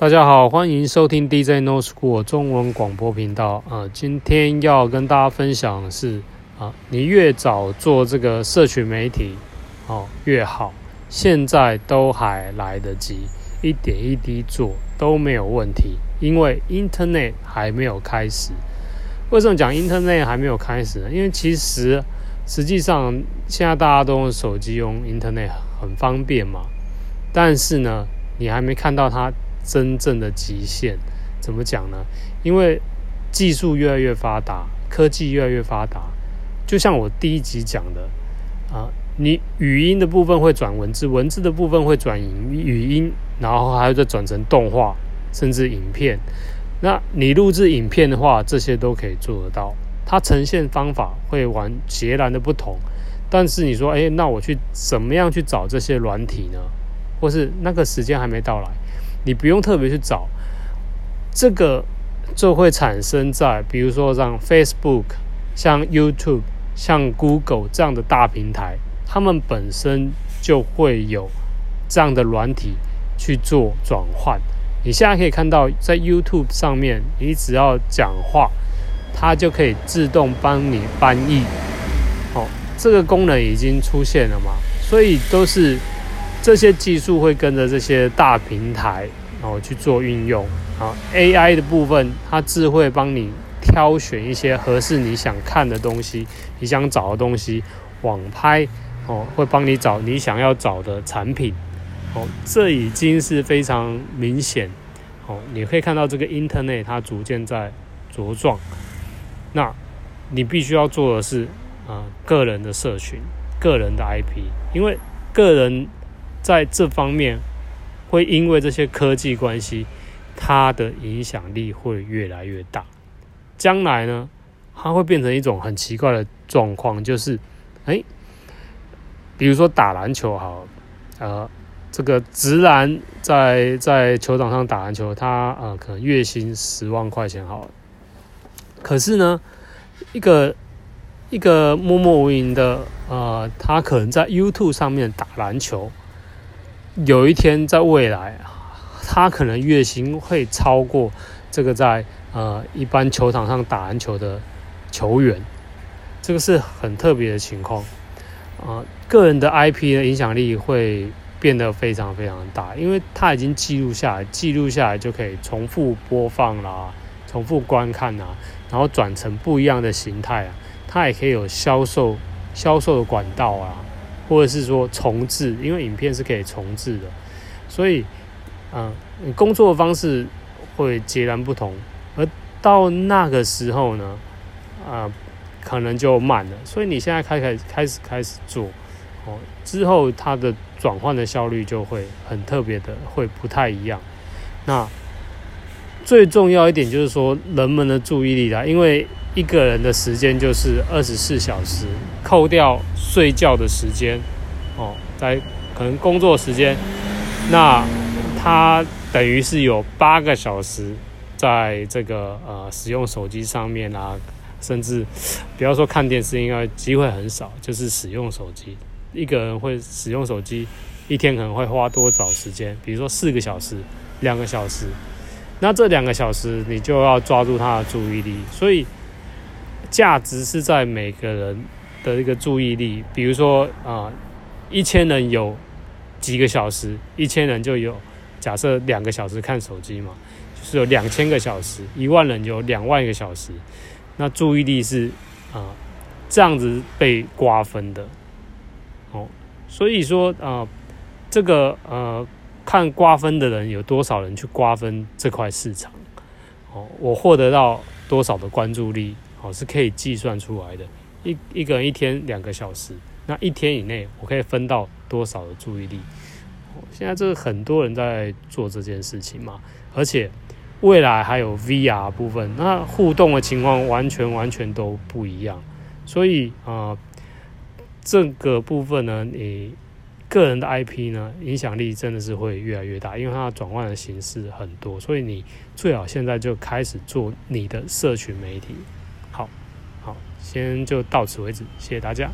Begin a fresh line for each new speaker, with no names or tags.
大家好，欢迎收听 DJ No School 中文广播频道。呃，今天要跟大家分享的是啊，你越早做这个社群媒体哦越好，现在都还来得及，一点一滴做都没有问题，因为 Internet 还没有开始。为什么讲 Internet 还没有开始呢？因为其实实际上现在大家都用手机用 Internet 很方便嘛，但是呢，你还没看到它。真正的极限怎么讲呢？因为技术越来越发达，科技越来越发达。就像我第一集讲的啊，你语音的部分会转文字，文字的部分会转语语音，然后还要再转成动画，甚至影片。那你录制影片的话，这些都可以做得到。它呈现方法会完截然的不同。但是你说，哎，那我去怎么样去找这些软体呢？或是那个时间还没到来？你不用特别去找，这个就会产生在比如说像 Facebook、像 YouTube、像 Google 这样的大平台，他们本身就会有这样的软体去做转换。你现在可以看到，在 YouTube 上面，你只要讲话，它就可以自动帮你翻译。哦，这个功能已经出现了嘛？所以都是。这些技术会跟着这些大平台，然后去做运用啊。AI 的部分，它智慧帮你挑选一些合适你想看的东西，你想找的东西。网拍哦，会帮你找你想要找的产品。哦，这已经是非常明显。哦，你可以看到这个 Internet 它逐渐在茁壮。那你必须要做的是啊，个人的社群，个人的 IP，因为个人。在这方面，会因为这些科技关系，它的影响力会越来越大。将来呢，它会变成一种很奇怪的状况，就是，哎，比如说打篮球好，呃，这个直男在在球场上打篮球，他呃可能月薪十万块钱好，可是呢，一个一个默默无名的呃，他可能在 YouTube 上面打篮球。有一天，在未来，他可能月薪会超过这个在呃一般球场上打篮球的球员，这个是很特别的情况啊。个人的 IP 的影响力会变得非常非常大，因为他已经记录下来，记录下来就可以重复播放啦，重复观看呐，然后转成不一样的形态啊，它也可以有销售销售的管道啊。或者是说重置，因为影片是可以重置的，所以，嗯，工作的方式会截然不同。而到那个时候呢，啊，可能就慢了。所以你现在开开开始开始做，哦，之后它的转换的效率就会很特别的，会不太一样。那最重要一点就是说，人们的注意力啦，因为。一个人的时间就是二十四小时，扣掉睡觉的时间，哦，在可能工作时间，那他等于是有八个小时在这个呃使用手机上面啊，甚至不要说看电视，应该机会很少，就是使用手机。一个人会使用手机，一天可能会花多少时间？比如说四个小时、两个小时，那这两个小时你就要抓住他的注意力，所以。价值是在每个人的一个注意力，比如说啊，一千人有几个小时，一千人就有假设两个小时看手机嘛，就是有两千个小时，一万人有两万个小时，那注意力是啊这样子被瓜分的，哦，所以说啊，这个呃看瓜分的人有多少人去瓜分这块市场，哦，我获得到多少的关注力。哦，是可以计算出来的。一一个人一天两个小时，那一天以内我可以分到多少的注意力？现在这个很多人在做这件事情嘛，而且未来还有 VR 部分，那互动的情况完全完全都不一样。所以啊、这个部分呢，你个人的 IP 呢，影响力真的是会越来越大，因为它转换的形式很多，所以你最好现在就开始做你的社群媒体。先就到此为止，谢谢大家。